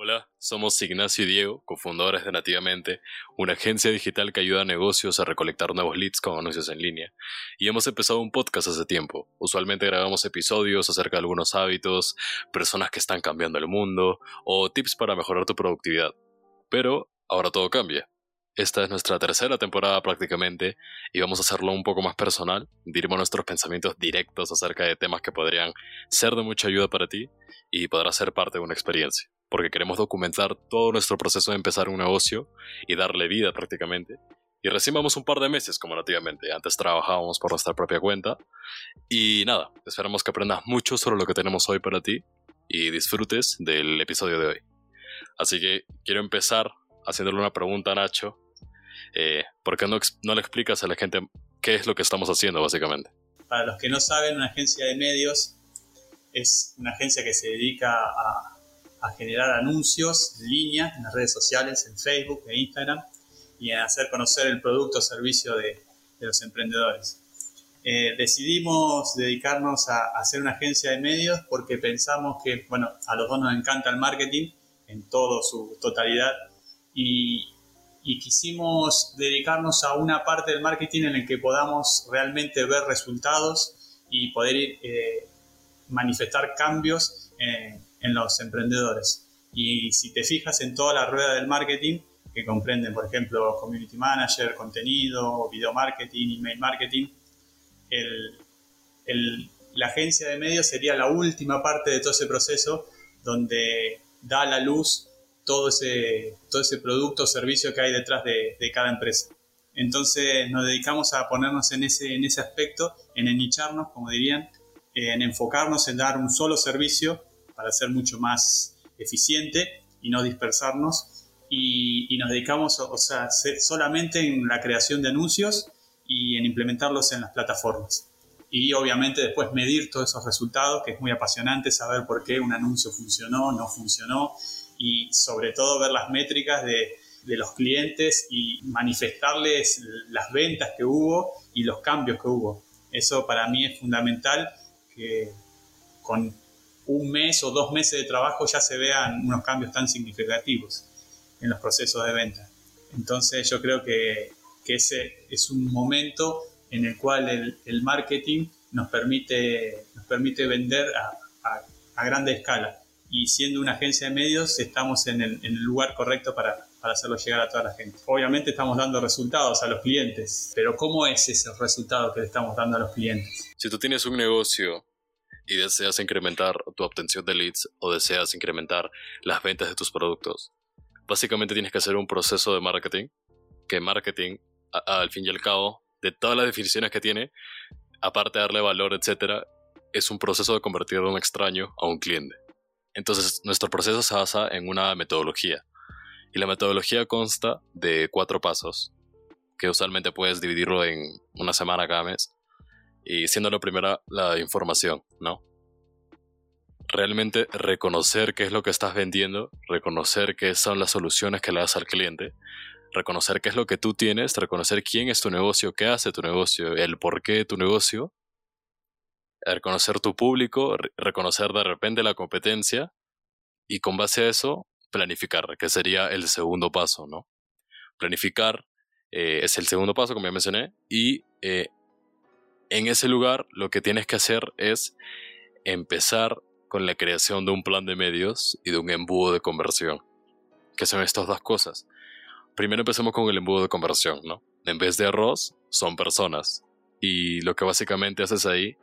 Hola, somos Ignacio y Diego, cofundadores de Nativamente, una agencia digital que ayuda a negocios a recolectar nuevos leads con anuncios en línea. Y hemos empezado un podcast hace tiempo. Usualmente grabamos episodios acerca de algunos hábitos, personas que están cambiando el mundo o tips para mejorar tu productividad. Pero ahora todo cambia. Esta es nuestra tercera temporada prácticamente y vamos a hacerlo un poco más personal. Diremos nuestros pensamientos directos acerca de temas que podrían ser de mucha ayuda para ti y podrá ser parte de una experiencia porque queremos documentar todo nuestro proceso de empezar un negocio y darle vida prácticamente. Y recién vamos un par de meses como nativamente, antes trabajábamos por nuestra propia cuenta. Y nada, esperamos que aprendas mucho sobre lo que tenemos hoy para ti y disfrutes del episodio de hoy. Así que quiero empezar haciéndole una pregunta a Nacho. Eh, ¿Por qué no, no le explicas a la gente qué es lo que estamos haciendo básicamente? Para los que no saben, una agencia de medios es una agencia que se dedica a a generar anuncios en línea, en las redes sociales, en Facebook e Instagram, y a hacer conocer el producto o servicio de, los emprendedores. Eh, decidimos dedicarnos a, hacer una agencia de medios porque pensamos que, bueno, a los dos nos encanta el marketing en toda su totalidad y, quisimos dedicarnos a una parte del marketing en la que podamos realmente ver resultados y poder eh, manifestar cambios en en los emprendedores. Y si te fijas en toda la rueda del marketing, que comprenden, por ejemplo, community manager, contenido, video marketing, email marketing, la agencia de medios sería la última parte de todo ese proceso donde da a la luz todo ese, todo ese producto o servicio que hay detrás de, cada empresa. Entonces nos dedicamos a ponernos en ese, en ese aspecto, en enicharnos, como dirían, en enfocarnos en dar un solo servicio para ser mucho más eficiente y no dispersarnos. Y, nos dedicamos o sea, solamente en la creación de anuncios y en implementarlos en las plataformas. Y obviamente después medir todos esos resultados, que es muy apasionante saber por qué un anuncio funcionó, no funcionó, y sobre todo ver las métricas de, de los clientes y manifestarles las ventas que hubo y los cambios que hubo. Eso para mí es fundamental que con un mes o dos meses de trabajo ya se vean unos cambios tan significativos en los procesos de venta. Entonces yo creo que, ese es un momento en el cual el, marketing nos permite, nos permite vender a, grande escala. Y siendo una agencia de medios, estamos en el, lugar correcto para, para hacerlo llegar a toda la gente. Obviamente estamos dando resultados a los clientes, pero ¿cómo es ese resultado que le estamos dando a los clientes? Si tú tienes un negocio y deseas incrementar tu obtención de leads o deseas incrementar las ventas de tus productos, básicamente tienes que hacer un proceso de marketing, que marketing, al fin y al cabo, de todas las definiciones que tiene, aparte de darle valor, etc., es un proceso de convertir a un extraño a un cliente. Entonces, nuestro proceso se basa en una metodología. Y la metodología consta de cuatro pasos, que usualmente puedes dividirlo en una semana cada mes y siendo la primera la información, ¿no? Realmente reconocer qué es lo que estás vendiendo, reconocer qué son las soluciones que le das al cliente, reconocer qué es lo que tú tienes, reconocer quién es tu negocio, qué hace tu negocio, el porqué de tu negocio, reconocer tu público, reconocer de repente la competencia y con base a eso planificar, que sería el segundo paso, ¿no? Planificar eh, es el segundo paso, como ya mencioné, y eh, en ese lugar lo que tienes que hacer es empezar con la creación de un plan de medios y de un embudo de conversión. Que son estas dos cosas. Primero empecemos con el embudo de conversión, ¿no? En vez de arroz, son personas. Y lo que básicamente haces ahí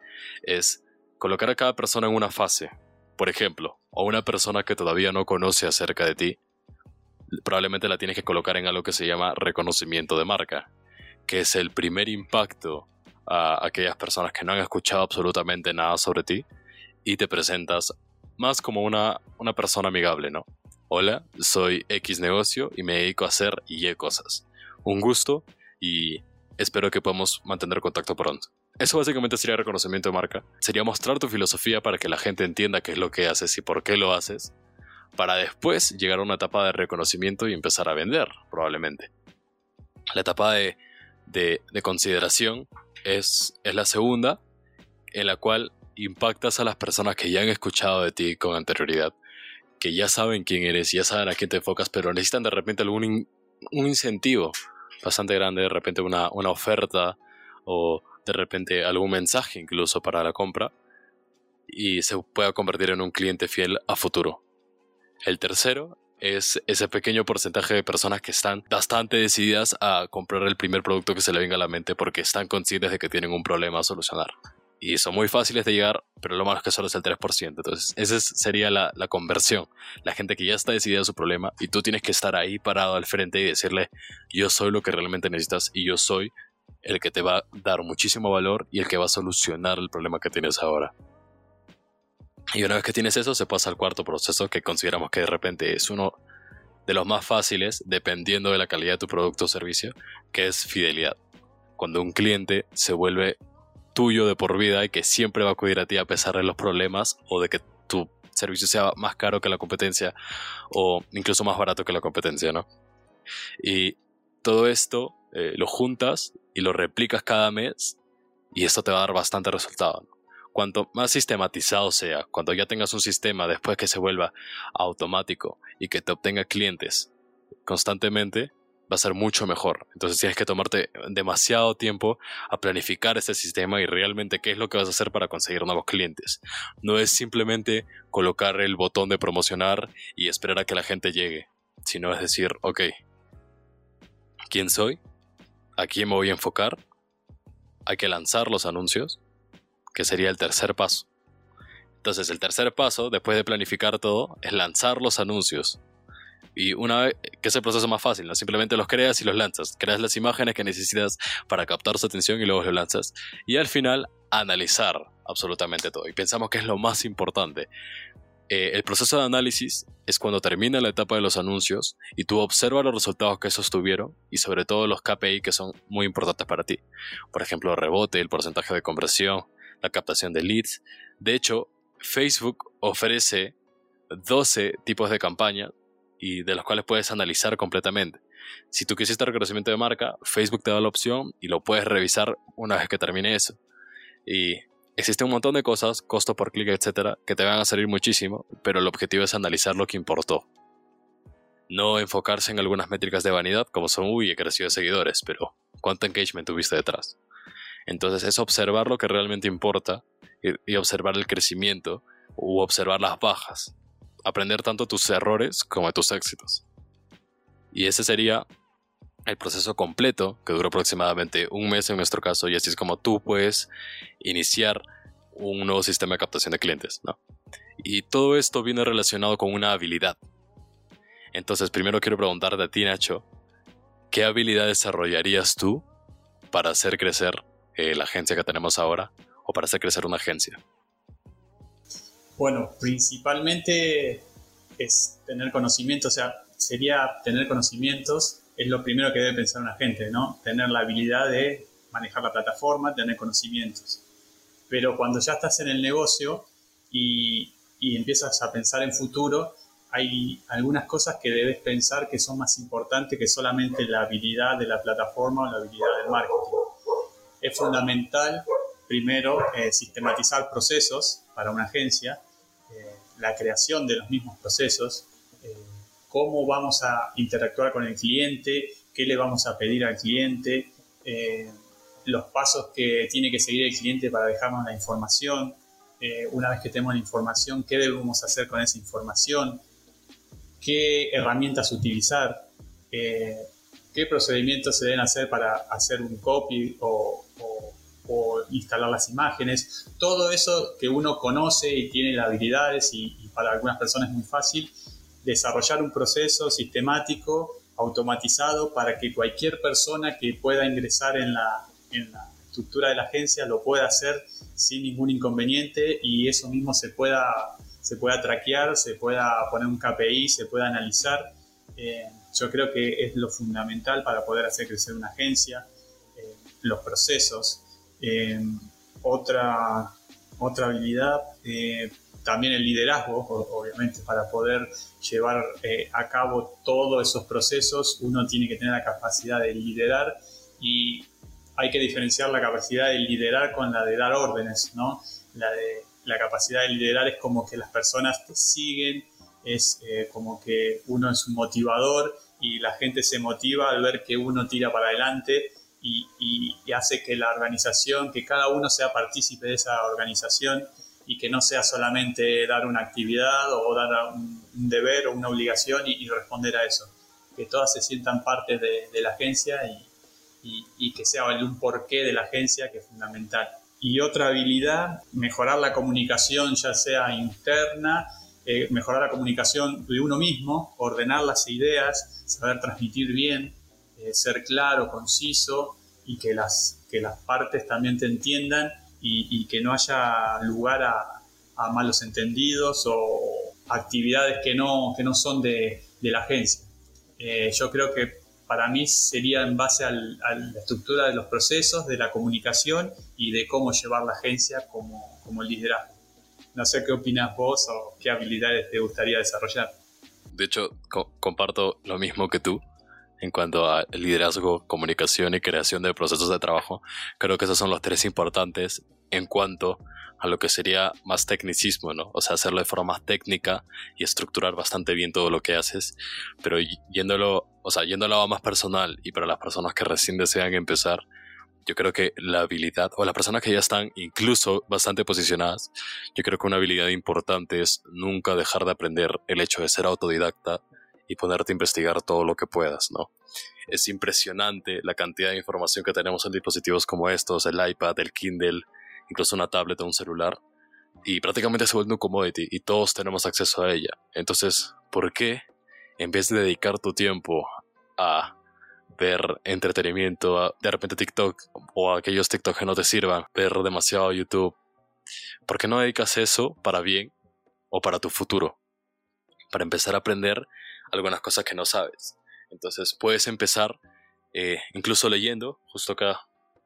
es colocar a cada persona en una fase. Por ejemplo, a una persona que todavía no conoce acerca de ti, probablemente la tienes que colocar en algo que se llama reconocimiento de marca, que es el primer impacto a aquellas personas que no han escuchado absolutamente nada sobre ti y te presentas más como una, una persona amigable, ¿no? Hola, soy X negocio y me dedico a hacer Y cosas. Un gusto y espero que podamos mantener contacto pronto. Eso básicamente sería reconocimiento de marca. Sería mostrar tu filosofía para que la gente entienda qué es lo que haces y por qué lo haces, para después llegar a una etapa de reconocimiento y empezar a vender, probablemente. La etapa de, de, de consideración es, la segunda, en la cual impactas a las personas que ya han escuchado de ti con anterioridad, que ya saben quién eres, ya saben a quién te enfocas, pero necesitan de repente algún un incentivo bastante grande, de repente una, una oferta o de repente algún mensaje incluso para la compra y se pueda convertir en un cliente fiel a futuro. El tercero es ese pequeño porcentaje de personas que están bastante decididas a comprar el primer producto que se le venga a la mente porque están conscientes de que tienen un problema a solucionar. Y son muy fáciles de llegar, pero lo malo es que solo es el 3%. Entonces, esa sería la, la conversión. La gente que ya está decidida a su problema y tú tienes que estar ahí parado al frente y decirle, yo soy lo que realmente necesitas y yo soy el que te va a dar muchísimo valor y el que va a solucionar el problema que tienes ahora. Y una vez que tienes eso, se pasa al cuarto proceso que consideramos que de repente es uno de los más fáciles dependiendo de la calidad de tu producto o servicio, que es fidelidad. Cuando un cliente se vuelve tuyo de por vida y que siempre va a acudir a ti a pesar de los problemas o de que tu servicio sea más caro que la competencia o incluso más barato que la competencia, ¿no? Y todo esto eh, lo juntas y lo replicas cada mes y esto te va a dar bastante resultado cuanto más sistematizado sea, cuando ya tengas un sistema después que se vuelva automático y que te obtenga clientes constantemente, va a ser mucho mejor. Entonces tienes que tomarte demasiado tiempo a planificar ese sistema y realmente qué es lo que vas a hacer para conseguir nuevos clientes. No es simplemente colocar el botón de promocionar y esperar a que la gente llegue, sino es decir, ok, ¿quién soy? ¿A quién me voy a enfocar? Hay que lanzar los anuncios que sería el tercer paso. Entonces el tercer paso, después de planificar todo, es lanzar los anuncios. Y una vez que es el proceso más fácil, ¿no? simplemente los creas y los lanzas. Creas las imágenes que necesitas para captar su atención y luego los lanzas. Y al final, analizar absolutamente todo. Y pensamos que es lo más importante. Eh, el proceso de análisis es cuando termina la etapa de los anuncios y tú observas los resultados que esos tuvieron y sobre todo los KPI que son muy importantes para ti. Por ejemplo, rebote, el porcentaje de conversión, la captación de leads. De hecho, Facebook ofrece 12 tipos de campaña y de los cuales puedes analizar completamente. Si tú quisiste reconocimiento de marca, Facebook te da la opción y lo puedes revisar una vez que termine eso. Y existe un montón de cosas, costo por clic, etcétera, que te van a salir muchísimo, pero el objetivo es analizar lo que importó. No enfocarse en algunas métricas de vanidad como son, uy, he crecido de seguidores, pero ¿cuánto engagement tuviste detrás? Entonces es observar lo que realmente importa y, observar el crecimiento u observar las bajas. Aprender tanto tus errores como tus éxitos. Y ese sería el proceso completo, que dura aproximadamente un mes en nuestro caso, y así es como tú puedes iniciar un nuevo sistema de captación de clientes, Y todo esto viene relacionado con una habilidad. Entonces, primero quiero preguntarte a ti, Nacho, ¿qué habilidad desarrollarías tú para hacer crecer eh, la agencia que tenemos ahora o para hacer crecer una agencia? Bueno, principalmente es tener conocimiento, o sea, sería tener conocimientos, es lo primero que debe pensar una gente, ¿no? Tener la habilidad de manejar la plataforma, tener conocimientos. Pero cuando ya estás en el negocio y, y empiezas a pensar en futuro, hay algunas cosas que debes pensar que son más importantes que solamente la habilidad de la plataforma o la habilidad del marketing es fundamental, primero, eh, sistematizar procesos para una agencia, eh, la creación de los mismos procesos, eh, cómo vamos a interactuar con el cliente, qué le vamos a pedir al cliente, los pasos que tiene que seguir el cliente para dejarnos la información, una vez que tenemos la información, qué debemos hacer con esa información, qué herramientas utilizar, qué procedimientos se deben hacer para hacer un copy o, instalar las imágenes, todo eso que uno conoce y tiene las habilidades y, para algunas personas es muy fácil, desarrollar un proceso sistemático, automatizado, para que cualquier persona que pueda ingresar en la, en la estructura de la agencia lo pueda hacer sin ningún inconveniente y eso mismo se pueda, se pueda traquear, se pueda poner un KPI, se pueda analizar. Eh, yo creo que es lo fundamental para poder hacer crecer una agencia, los procesos, eh, otra, otra habilidad, eh, también el liderazgo, obviamente, para poder llevar eh, a cabo todos esos procesos, uno tiene que tener la capacidad de liderar y hay que diferenciar la capacidad de liderar con la de dar órdenes, ¿no? La, de, la capacidad de liderar es como que las personas te siguen, es eh, como que uno es un motivador y la gente se motiva al ver que uno tira para adelante y, hace que la organización, que cada uno sea partícipe de esa organización y que no sea solamente dar una actividad o dar un, deber o una obligación y, responder a eso. Que todas se sientan parte de, la agencia y, que sea un porqué de la agencia que es fundamental. Y otra habilidad, mejorar la comunicación, ya sea interna, eh, mejorar la comunicación de uno mismo, ordenar las ideas, saber transmitir bien, eh, ser claro, conciso y que las, que las partes también te entiendan y, que no haya lugar a, malos entendidos o actividades que no, que no son de, la agencia. Eh, yo creo que para mí sería en base a la estructura de los procesos, de la comunicación y de cómo llevar la agencia como, como liderazgo. No sé qué opinas vos o qué habilidades te gustaría desarrollar. De hecho, comparto lo mismo que tú en cuanto a liderazgo, comunicación y creación de procesos de trabajo. Creo que esos son los tres importantes en cuanto a lo que sería más tecnicismo, ¿no? O sea, hacerlo de forma más técnica y estructurar bastante bien todo lo que haces, pero yéndolo, o sea, yéndolo a más personal y para las personas que recién desean empezar, yo creo que la habilidad, o las personas que ya están incluso bastante posicionadas, yo creo que una habilidad importante es nunca dejar de aprender el hecho de ser autodidacta y ponerte a investigar todo lo que puedas, ¿no? Es impresionante la cantidad de información que tenemos en dispositivos como estos, el iPad, el Kindle, incluso una tablet o un celular, y prácticamente se vuelve un commodity y todos tenemos acceso a ella. Entonces, ¿por qué en vez de dedicar tu tiempo a ver entretenimiento, de repente TikTok o aquellos TikTok que no te sirvan, ver demasiado YouTube. ¿Por qué no dedicas eso para bien o para tu futuro? Para empezar a aprender algunas cosas que no sabes. Entonces puedes empezar eh, incluso leyendo, justo acá,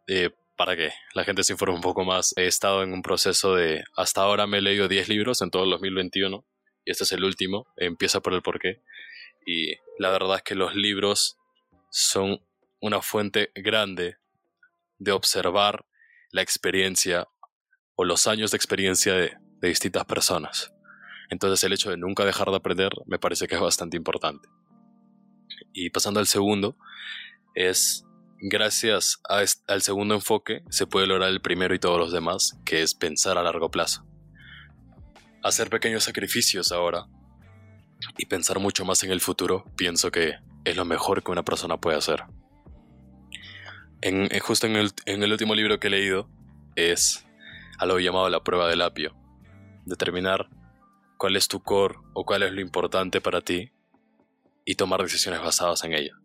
eh, para que la gente se informe un poco más. He estado en un proceso de, hasta ahora me he leído 10 libros en todo el 2021 y este es el último, empieza por el porqué. Y la verdad es que los libros son una fuente grande de observar la experiencia o los años de experiencia de, distintas personas. Entonces el hecho de nunca dejar de aprender me parece que es bastante importante. Y pasando al segundo, es gracias al segundo enfoque se puede lograr el primero y todos los demás, que es pensar a largo plazo. Hacer pequeños sacrificios ahora y pensar mucho más en el futuro, pienso que es lo mejor que una persona puede hacer. En, justo en el, en el último libro que he leído es algo llamado la prueba del apio. Determinar cuál es tu core o cuál es lo importante para ti y tomar decisiones basadas en ello.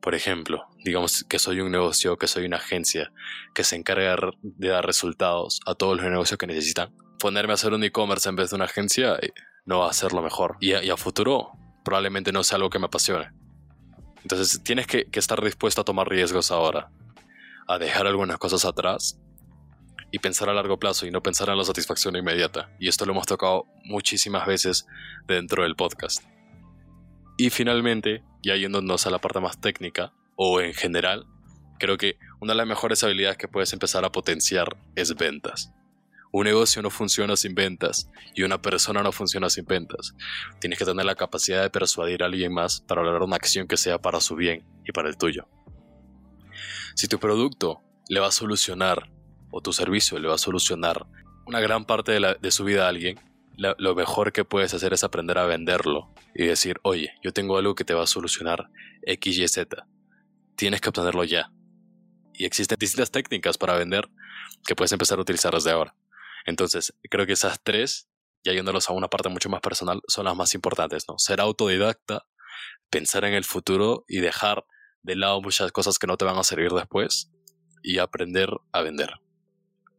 Por ejemplo, digamos que soy un negocio, que soy una agencia que se encarga de dar resultados a todos los negocios que necesitan. Ponerme a hacer un e-commerce en vez de una agencia eh, no va a ser lo mejor. Y a, y a futuro probablemente no sea algo que me apasione. Entonces tienes que, estar dispuesto a tomar riesgos ahora, a dejar algunas cosas atrás y pensar a largo plazo y no pensar en la satisfacción inmediata. Y esto lo hemos tocado muchísimas veces dentro del podcast. Y finalmente, ya yéndonos a la parte más técnica o en general, creo que una de las mejores habilidades que puedes empezar a potenciar es ventas. Un negocio no funciona sin ventas y una persona no funciona sin ventas. Tienes que tener la capacidad de persuadir a alguien más para lograr una acción que sea para su bien y para el tuyo. Si tu producto le va a solucionar o tu servicio le va a solucionar una gran parte de, su vida a alguien, lo mejor que puedes hacer es aprender a venderlo y decir, oye, yo tengo algo que te va a solucionar X, Y, Z. Tienes que obtenerlo ya. Y existen distintas técnicas para vender que puedes empezar a utilizar desde ahora. Entonces, creo que esas tres, ya yéndolos a una parte mucho más personal, son las más importantes, ¿no? Ser autodidacta, pensar en el futuro y dejar de lado muchas cosas que no te van a servir después y aprender a vender.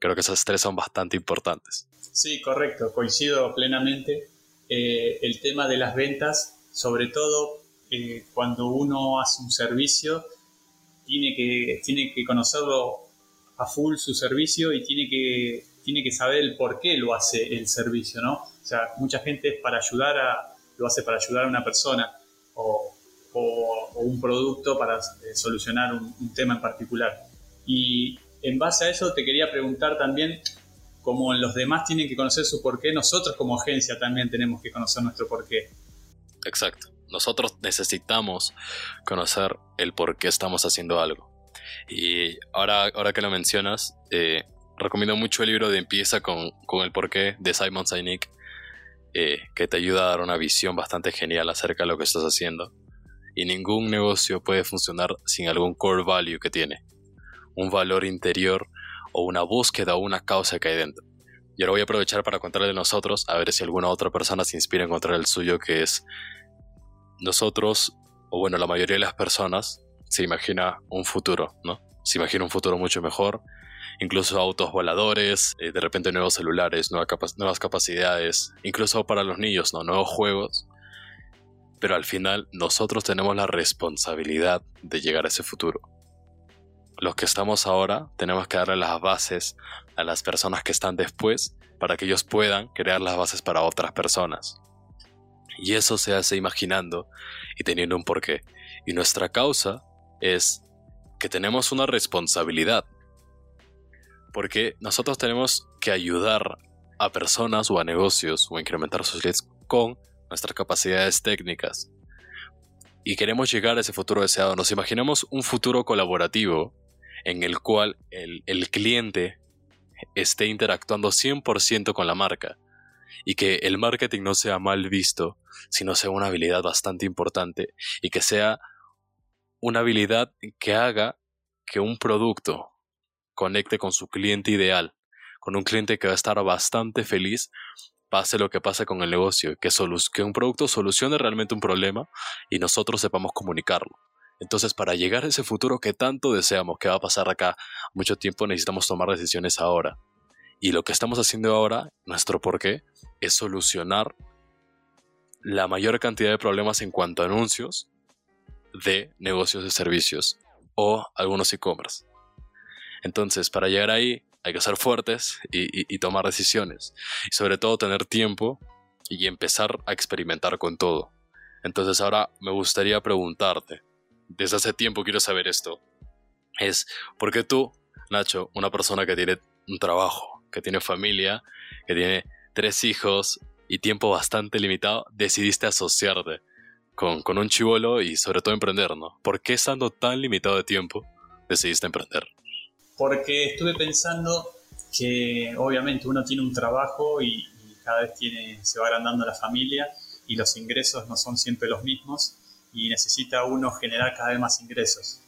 Creo que esas tres son bastante importantes. Sí, correcto, coincido plenamente. Eh, el tema de las ventas, sobre todo eh, cuando uno hace un servicio, tiene que, tiene que conocerlo a full su servicio y tiene que tiene que saber el por qué lo hace el servicio, ¿no? O sea, mucha gente es para ayudar a, lo hace para ayudar a una persona o, un producto para eh, solucionar un, tema en particular. Y en base a eso te quería preguntar también como los demás tienen que conocer su porqué, nosotros como agencia también tenemos que conocer nuestro porqué. Exacto. Nosotros necesitamos conocer el por qué estamos haciendo algo. Y ahora, ahora que lo mencionas, eh, recomiendo mucho el libro de Empieza con, con el porqué de Simon Sinek, eh, que te ayuda a dar una visión bastante genial acerca de lo que estás haciendo. Y ningún negocio puede funcionar sin algún core value que tiene, un valor interior o una búsqueda o una causa que hay dentro. Y ahora voy a aprovechar para contarle de nosotros, a ver si alguna otra persona se inspira a encontrar el suyo, que es nosotros, o bueno, la mayoría de las personas, se imagina un futuro, ¿no? Se imagina un futuro mucho mejor, incluso autos voladores, eh, de repente nuevos celulares, nuevas capacidades, incluso para los niños, ¿no? Nuevos juegos. Pero al final nosotros tenemos la responsabilidad de llegar a ese futuro los que estamos ahora tenemos que darle las bases a las personas que están después para que ellos puedan crear las bases para otras personas. Y eso se hace imaginando y teniendo un porqué. Y nuestra causa es que tenemos una responsabilidad. Porque nosotros tenemos que ayudar a personas o a negocios o incrementar sus leads con nuestras capacidades técnicas. Y queremos llegar a ese futuro deseado. Nos imaginamos un futuro colaborativo en el cual el, cliente esté interactuando 100% con la marca y que el marketing no sea mal visto, sino sea una habilidad bastante importante y que sea una habilidad que haga que un producto conecte con su cliente ideal, con un cliente que va a estar bastante feliz, pase lo que pase con el negocio, que, que un producto solucione realmente un problema y nosotros sepamos comunicarlo. Entonces, para llegar a ese futuro que tanto deseamos, que va a pasar acá mucho tiempo, necesitamos tomar decisiones ahora. Y lo que estamos haciendo ahora, nuestro porqué, es solucionar la mayor cantidad de problemas en cuanto a anuncios de negocios de servicios o algunos e-commerce. Entonces, para llegar ahí, hay que ser fuertes y, y, tomar decisiones. Y sobre todo tener tiempo y empezar a experimentar con todo. Entonces ahora me gustaría preguntarte, desde hace tiempo quiero saber esto. Es, ¿por qué tú, Nacho, una persona que tiene un trabajo, que tiene familia, que tiene tres hijos y tiempo bastante limitado, decidiste asociarte con, con un chivolo y sobre todo emprender, ¿no? ¿Por qué estando tan limitado de tiempo decidiste emprender? Porque estuve pensando que obviamente uno tiene un trabajo y, cada vez tiene, se va agrandando la familia y los ingresos no son siempre los mismos y necesita uno generar cada vez más ingresos.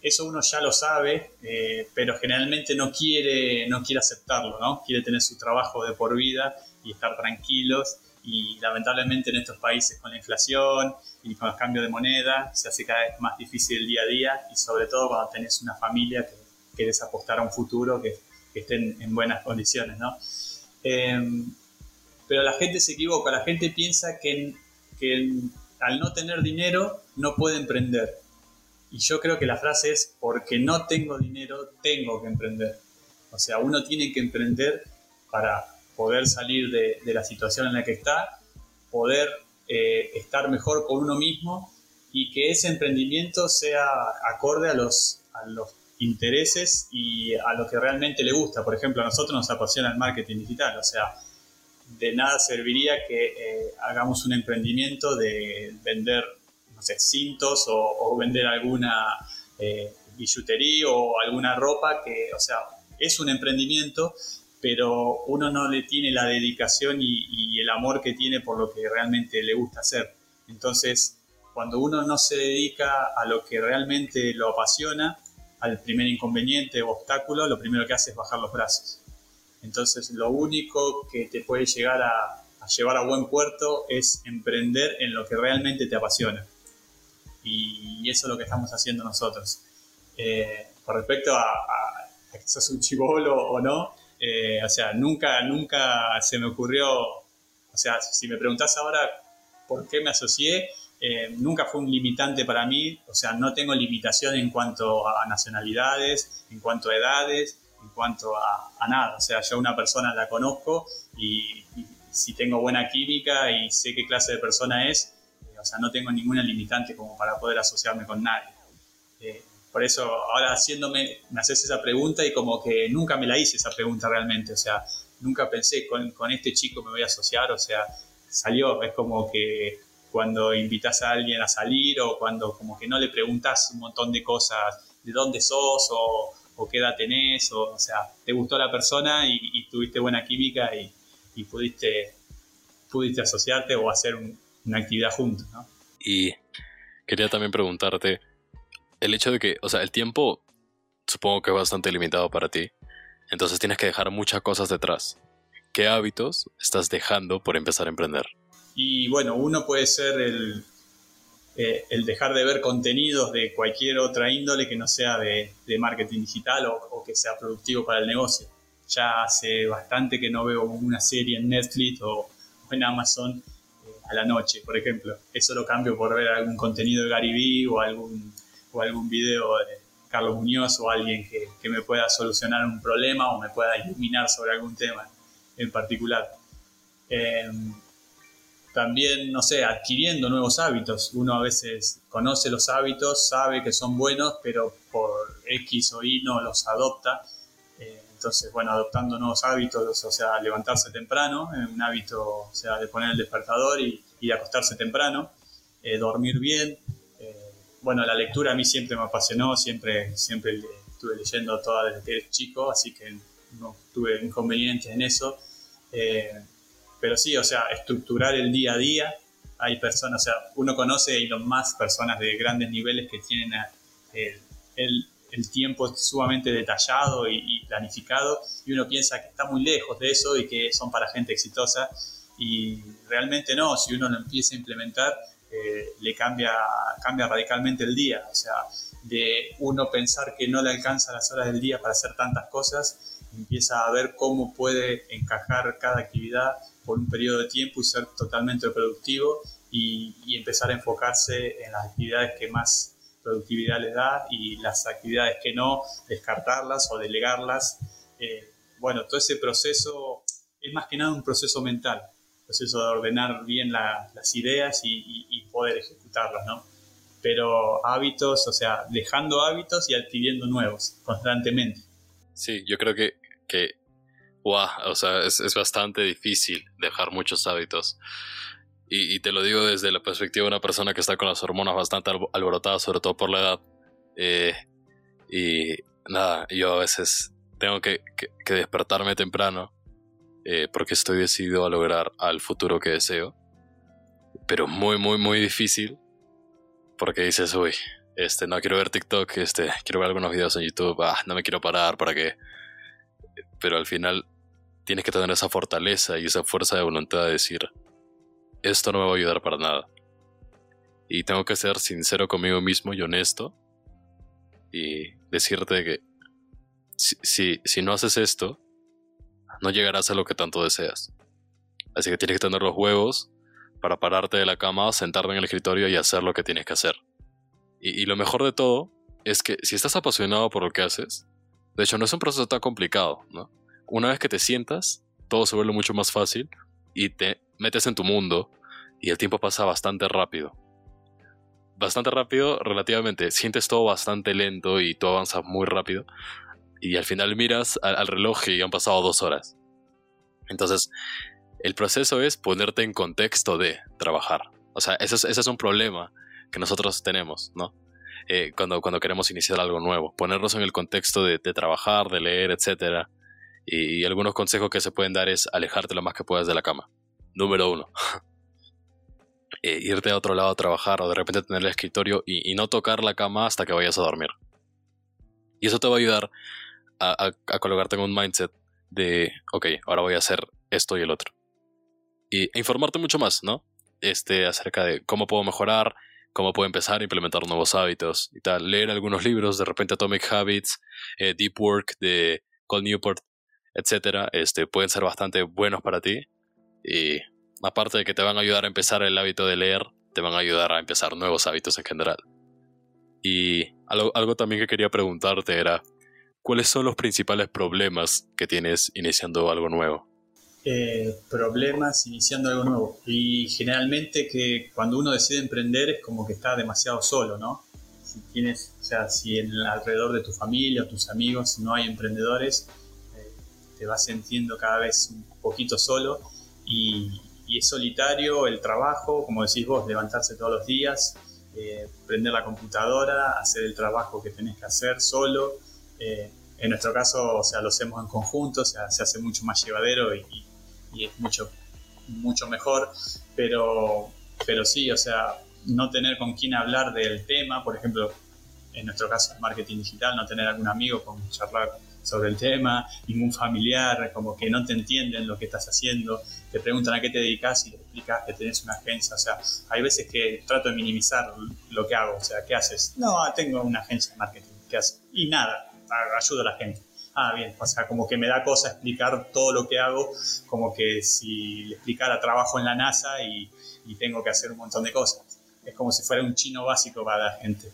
Eso uno ya lo sabe, eh, pero generalmente no quiere, no quiere aceptarlo, ¿no? Quiere tener su trabajo de por vida y estar tranquilos. Y lamentablemente en estos países con la inflación y con los cambios de moneda se hace cada vez más difícil el día a día y sobre todo cuando tenés una familia que querés apostar a un futuro que, que estén en buenas condiciones, ¿no? Em, pero la gente se equivoca, la gente piensa que, que al no tener dinero no puede emprender. Y yo creo que la frase es, porque no tengo dinero, tengo que emprender. O sea, uno tiene que emprender para poder salir de, la situación en la que está, poder eh, estar mejor con uno mismo y que ese emprendimiento sea acorde a los, a los intereses y a lo que realmente le gusta. Por ejemplo, a nosotros nos apasiona el marketing digital, o sea, de nada serviría que eh, hagamos un emprendimiento de vender, no cintos o, vender alguna eh, billutería o alguna ropa que, o sea, es un emprendimiento, pero uno no le tiene la dedicación y el amor que tiene por lo que realmente le gusta hacer. Entonces, cuando uno no se dedica a lo que realmente lo apasiona, al primer inconveniente o obstáculo, lo primero que hace es bajar los brazos. Entonces, lo único que te puede llegar a, llevar a buen puerto es emprender en lo que realmente te apasiona. Y, eso es lo que estamos haciendo nosotros. Eh, con respecto a, que sos un chivolo o no, eh, o sea, nunca, nunca se me ocurrió, o sea, si me preguntás ahora por qué me asocié, eh, nunca fue un limitante para mí, o sea, no tengo limitación en cuanto a nacionalidades, en cuanto a edades, en cuanto a, nada. O sea, yo una persona la conozco y, si tengo buena química y sé qué clase de persona es, eh, o sea, no tengo ninguna limitante como para poder asociarme con nadie. Eh, por eso ahora haciéndome, me haces esa pregunta y como que nunca me la hice esa pregunta realmente, o sea, nunca pensé con, con este chico me voy a asociar, o sea, salió, es como que cuando invitas a alguien a salir o cuando como que no le preguntas un montón de cosas, de dónde sos o, o qué edad tenés, o, o, sea, te gustó la persona y, tuviste buena química y, y, pudiste, pudiste asociarte o hacer una actividad juntos, ¿no? Y quería también preguntarte, el hecho de que, o sea, el tiempo supongo que es bastante limitado para ti, entonces tienes que dejar muchas cosas detrás. ¿Qué hábitos estás dejando por empezar a emprender? Y bueno, uno puede ser el, eh, el dejar de ver contenidos de cualquier otra índole que no sea de, marketing digital o, que sea productivo para el negocio. Ya hace bastante que no veo una serie en Netflix o, en Amazon eh, a la noche, por ejemplo. Eso lo cambio por ver algún contenido de Gary Vee o algún, o algún video de Carlos Muñoz o alguien que, que me pueda solucionar un problema o me pueda iluminar sobre algún tema en particular. Eh, también, no sé, adquiriendo nuevos hábitos. Uno a veces conoce los hábitos, sabe que son buenos, pero por X o Y no los adopta. Eh, entonces, bueno, adoptando nuevos hábitos, o sea, levantarse temprano, eh, un hábito, o sea, de poner el despertador y, acostarse temprano, eh, dormir bien. bueno, la lectura a mí siempre me apasionó, siempre, siempre estuve leyendo toda desde que era chico, así que no tuve inconvenientes en eso. Pero sí, o sea, estructurar el día a día. Hay personas, o sea, uno conoce y los más personas de grandes niveles que tienen el, el, el tiempo sumamente detallado y, planificado. Y uno piensa que está muy lejos de eso y que son para gente exitosa. Y realmente no, si uno lo empieza a implementar eh, le cambia, cambia radicalmente el día, o sea, de uno pensar que no le alcanza las horas del día para hacer tantas cosas, empieza a ver cómo puede encajar cada actividad por un periodo de tiempo y ser totalmente productivo y, empezar a enfocarse en las actividades que más productividad les da y las actividades que no, descartarlas o delegarlas. Eh, bueno, todo ese proceso es más que nada un proceso mental, proceso de ordenar bien las ideas y, poder ejecutarlas, ¿no? Pero hábitos, o sea, dejando hábitos y adquiriendo nuevos constantemente. Sí, yo creo que, que o sea, es, bastante difícil dejar muchos hábitos. Y, te lo digo desde la perspectiva de una persona que está con las hormonas bastante alborotadas, sobre todo por la edad. Eh, y nada, yo a veces tengo que, despertarme temprano eh, porque estoy decidido a lograr al futuro que deseo. Pero muy, muy, muy difícil porque dices, uy, este, no quiero ver TikTok, este, quiero ver algunos videos en YouTube, ah, no me quiero parar para que... Pero al final tienes que tener esa fortaleza y esa fuerza de voluntad de decir, esto no me va a ayudar para nada. Y tengo que ser sincero conmigo mismo y honesto y decirte que si, si, no haces esto, no llegarás a lo que tanto deseas. Así que tienes que tener los huevos para pararte de la cama, sentarte en el escritorio y hacer lo que tienes que hacer. Y, y, lo mejor de todo es que si estás apasionado por lo que haces, de hecho no es un proceso tan complicado, ¿no? Una vez que te sientas, todo se vuelve mucho más fácil y te metes en tu mundo y el tiempo pasa bastante rápido. Bastante rápido, relativamente. Sientes todo bastante lento y tú avanzas muy rápido. Y al final miras al, reloj y han pasado dos horas. Entonces, el proceso es ponerte en contexto de trabajar. O sea, ese es, un problema que nosotros tenemos, ¿no? Eh, cuando, cuando queremos iniciar algo nuevo. Ponernos en el contexto de, de trabajar, de leer, etcétera y algunos consejos que se pueden dar es alejarte lo más que puedas de la cama. Número uno. Eh, irte a otro lado a trabajar o de repente tener el escritorio y, no tocar la cama hasta que vayas a dormir. Y eso te va a ayudar a, colocarte en un mindset de, ok, ahora voy a hacer esto y el otro. Y e informarte mucho más, ¿no? Este, acerca de cómo puedo mejorar, cómo puedo empezar a implementar nuevos hábitos y tal. Leer algunos libros, de repente Atomic Habits, eh, Deep Work de Cole Newport, etcétera, este, pueden ser bastante buenos para ti. Y aparte de que te van a ayudar a empezar el hábito de leer, te van a ayudar a empezar nuevos hábitos en general. Y algo, algo también que quería preguntarte era, ¿cuáles son los principales problemas que tienes iniciando algo nuevo? Eh, problemas iniciando algo nuevo. Y generalmente que cuando uno decide emprender es como que está demasiado solo, ¿no? si tienes, o sea, si en alrededor de tu familia o tus amigos no hay emprendedores, te vas sintiendo cada vez un poquito solo y, es solitario el trabajo, como decís vos, levantarse todos los días, eh, prender la computadora, hacer el trabajo que tenés que hacer solo. Eh, en nuestro caso, o sea, lo hacemos en conjunto, o sea, se hace mucho más llevadero y, y es mucho, mucho mejor, pero, pero sí, o sea, no tener con quién hablar del tema, por ejemplo, en nuestro caso, marketing digital, no tener algún amigo con charlar sobre el tema, ningún familiar, como que no te entienden lo que estás haciendo, te preguntan a qué te dedicas y le explicas que tenés una agencia, o sea, hay veces que trato de minimizar lo que hago, o sea, ¿qué haces? No, tengo una agencia de marketing, ¿qué haces? Y nada, ayudo a la gente. Ah, bien, o sea, como que me da cosa explicar todo lo que hago, como que si le explicara trabajo en la NASA y, y tengo que hacer un montón de cosas es como si fuera un chino básico para la gente.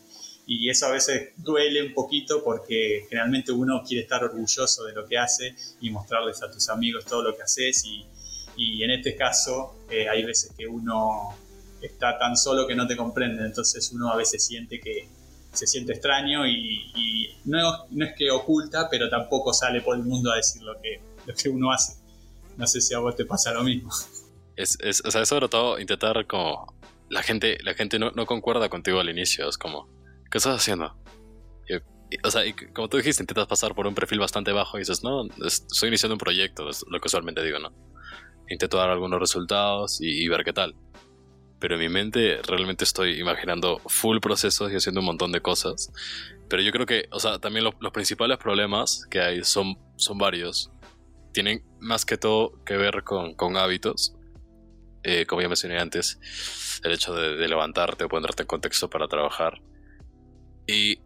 Y eso a veces duele un poquito porque generalmente uno quiere estar orgulloso de lo que hace y mostrarles a tus amigos todo lo que haces y, y en este caso eh, hay veces que uno está tan solo que no te comprende, entonces uno a veces siente que se siente extraño y, no, no, es que oculta, pero tampoco sale por el mundo a decir lo que, lo que uno hace. No sé si a vos te pasa lo mismo. Es, es, o sea, es sobre todo intentar como la gente, la gente no, no, concuerda contigo al inicio. Es como, ¿qué estás haciendo? o sea, como tú dijiste, intentas pasar por un perfil bastante bajo y dices, no, estoy iniciando un proyecto, es lo que usualmente digo, ¿no? Intento dar algunos resultados y, ver qué tal. Pero en mi mente realmente estoy imaginando full procesos y haciendo un montón de cosas. Pero yo creo que, o sea, también los principales problemas que hay son, son varios. Tienen más que todo que ver con, con hábitos eh, como ya mencioné antes, el hecho de, levantarte o ponerte en contexto para trabajar. Y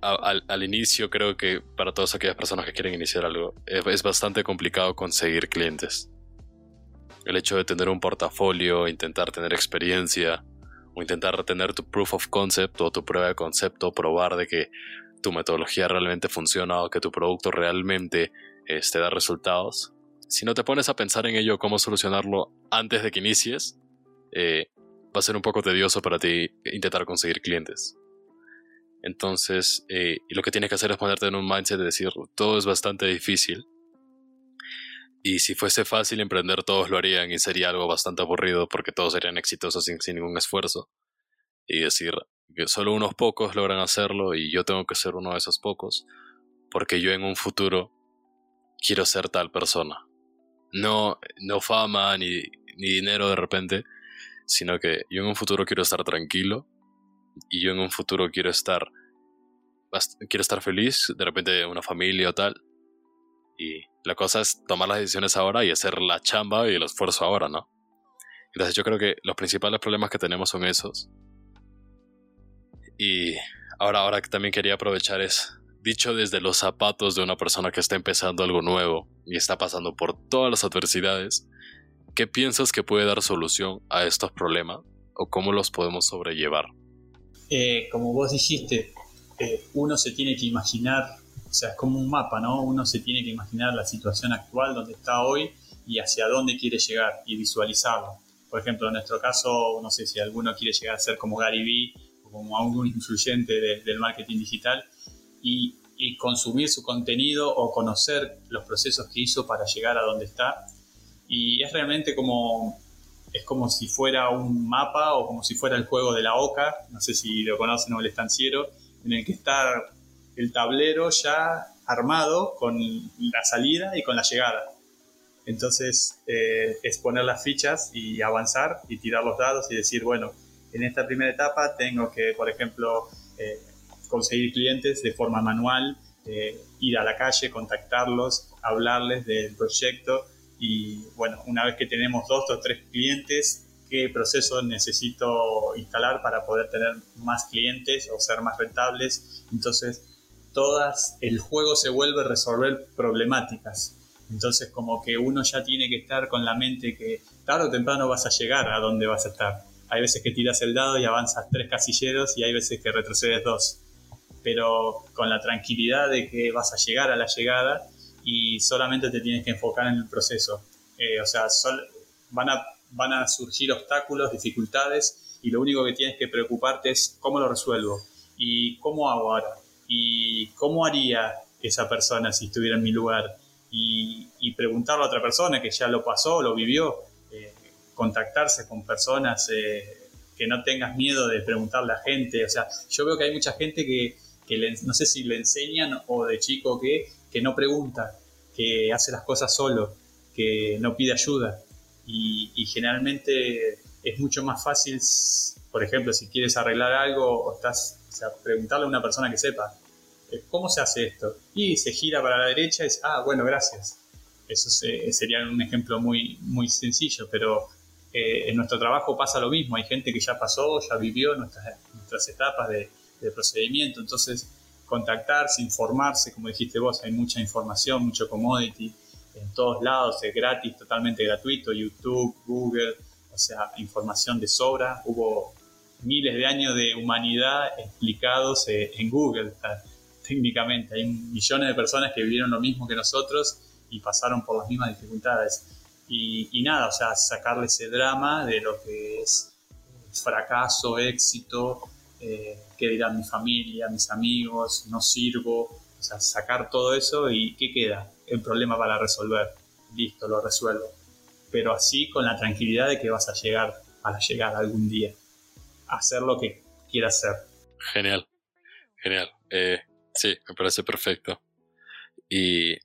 al, inicio creo que para todas aquellas personas que quieren iniciar algo es, bastante complicado conseguir clientes. El hecho de tener un portafolio, intentar tener experiencia o intentar tener tu proof of concept o tu prueba de concepto, probar de que tu metodología realmente funciona o que tu producto realmente te este, da resultados, si no te pones a pensar en ello, cómo solucionarlo antes de que inicies, eh, va a ser un poco tedioso para ti intentar conseguir clientes. Entonces, eh, lo que tienes que hacer es ponerte en un mindset de decir, todo es bastante difícil. Y si fuese fácil emprender, todos lo harían y sería algo bastante aburrido porque todos serían exitosos sin, sin ningún esfuerzo. Y decir que solo unos pocos logran hacerlo y yo tengo que ser uno de esos pocos porque yo en un futuro quiero ser tal persona no, no fama ni, ni dinero de repente, sino que yo en un futuro quiero estar tranquilo y yo en un futuro quiero estar quiero estar feliz, de repente una familia o tal. Y la cosa es tomar las decisiones ahora y hacer la chamba y el esfuerzo ahora, ¿no? Entonces yo creo que los principales problemas que tenemos son esos. Y ahora, ahora que también quería aprovechar es dicho desde los zapatos de una persona que está empezando algo nuevo y está pasando por todas las adversidades, ¿qué piensas que puede dar solución a estos problemas o cómo los podemos sobrellevar? Eh, como vos dijiste, eh, uno se tiene que imaginar, o sea, es como un mapa, ¿no? Uno se tiene que imaginar la situación actual, donde está hoy y hacia dónde quiere llegar y visualizarlo. Por ejemplo, en nuestro caso, no sé si alguno quiere llegar a ser como Gary Vee o como algún influyente del marketing digital, y, consumir su contenido o conocer los procesos que hizo para llegar a donde está. Y es realmente como, es como si fuera un mapa o como si fuera el juego de la OCA, no sé si lo conocen o el estanciero, en el que está el tablero ya armado con la salida y con la llegada. Entonces eh, es poner las fichas y avanzar y tirar los dados y decir, bueno, en esta primera etapa tengo que, por ejemplo, eh, conseguir clientes de forma manual, eh, ir a la calle, contactarlos, hablarles del proyecto y bueno, una vez que tenemos dos o tres clientes, qué proceso necesito instalar para poder tener más clientes o ser más rentables. Entonces, todas, el juego se vuelve resolver problemáticas. Entonces, como que uno ya tiene que estar con la mente que tarde o temprano vas a llegar a donde vas a estar. Hay veces que tiras el dado y avanzas tres casilleros y hay veces que retrocedes dos pero con la tranquilidad de que vas a llegar a la llegada y solamente te tienes que enfocar en el proceso. Eh, o sea, van, a, van a surgir obstáculos, dificultades y lo único que tienes que preocuparte es cómo lo resuelvo. ¿y cómo hago ahora? ¿Y cómo haría esa persona si estuviera en mi lugar? Y, preguntarle a otra persona que ya lo pasó, lo vivió, eh, contactarse con personas, eh, que no tengas miedo de preguntarle a gente. O sea, yo veo que hay mucha gente que, no sé si le enseñan o de chico que, que no pregunta, que hace las cosas solo, que no pide ayuda. Y, generalmente es mucho más fácil, por ejemplo, si quieres arreglar algo o estás, o preguntarle a una persona que sepa, eh, ¿cómo se hace esto? Y se gira para la derecha y dice, ah, bueno, gracias. Eso sería un ejemplo muy, muy sencillo, pero eh, en nuestro trabajo pasa lo mismo. Hay gente que ya pasó, ya vivió nuestras, nuestras etapas de procedimiento. Entonces, contactarse, informarse, como dijiste vos, hay mucha información, mucho commodity en todos lados, es gratis, totalmente gratuito, YouTube, Google, o sea, información de sobra. Hubo miles de años de humanidad explicados eh, en Google. técnicamente, hay millones de personas que vivieron lo mismo que nosotros y pasaron por las mismas dificultades. Y, nada, o sea, sacarle ese drama de lo que es fracaso, éxito, eh, qué dirán mi familia, mis amigos, no sirvo, o sea, sacar todo eso y ¿qué queda? El problema para resolver. Listo, lo resuelvo pero así con la tranquilidad de que vas a llegar a la llegada algún día, a hacer lo que quieras hacer. Genial, genial. Eh, sí, me parece perfecto. Y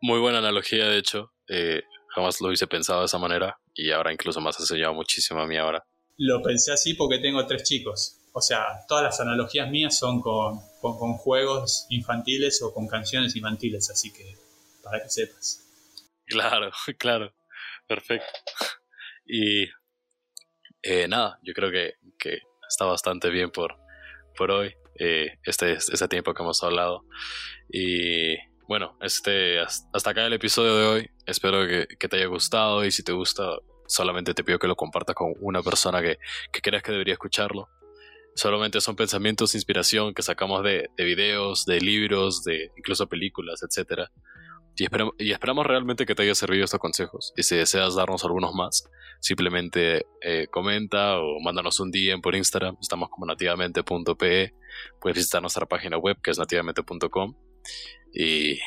muy buena analogía, de hecho. Eh, jamás lo hubiese pensado de esa manera y ahora incluso más ha enseñado muchísimo a mí ahora. Lo pensé así porque tengo tres chicos. O sea, todas las analogías mías son con, con, juegos infantiles o con canciones infantiles, así que para que sepas. Claro, claro. Perfecto. Y eh, nada, yo creo que, que, está bastante bien por, por hoy, eh, este, este tiempo que hemos hablado. Y bueno, este, hasta acá el episodio de hoy. Espero que, que te haya gustado y si te gusta, solamente te pido que lo compartas con una persona que, que creas que debería escucharlo. Solamente son pensamientos, inspiración que sacamos de, de videos, de libros, de incluso películas, etcétera y, esperamos realmente que te haya servido estos consejos. Y si deseas darnos algunos más, simplemente eh, comenta o mándanos un DM por Instagram. Estamos como nativamente.pe. Puedes visitar nuestra página web que es nativamente.com. Y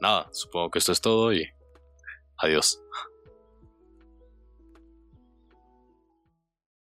nada, supongo que esto es todo y adiós.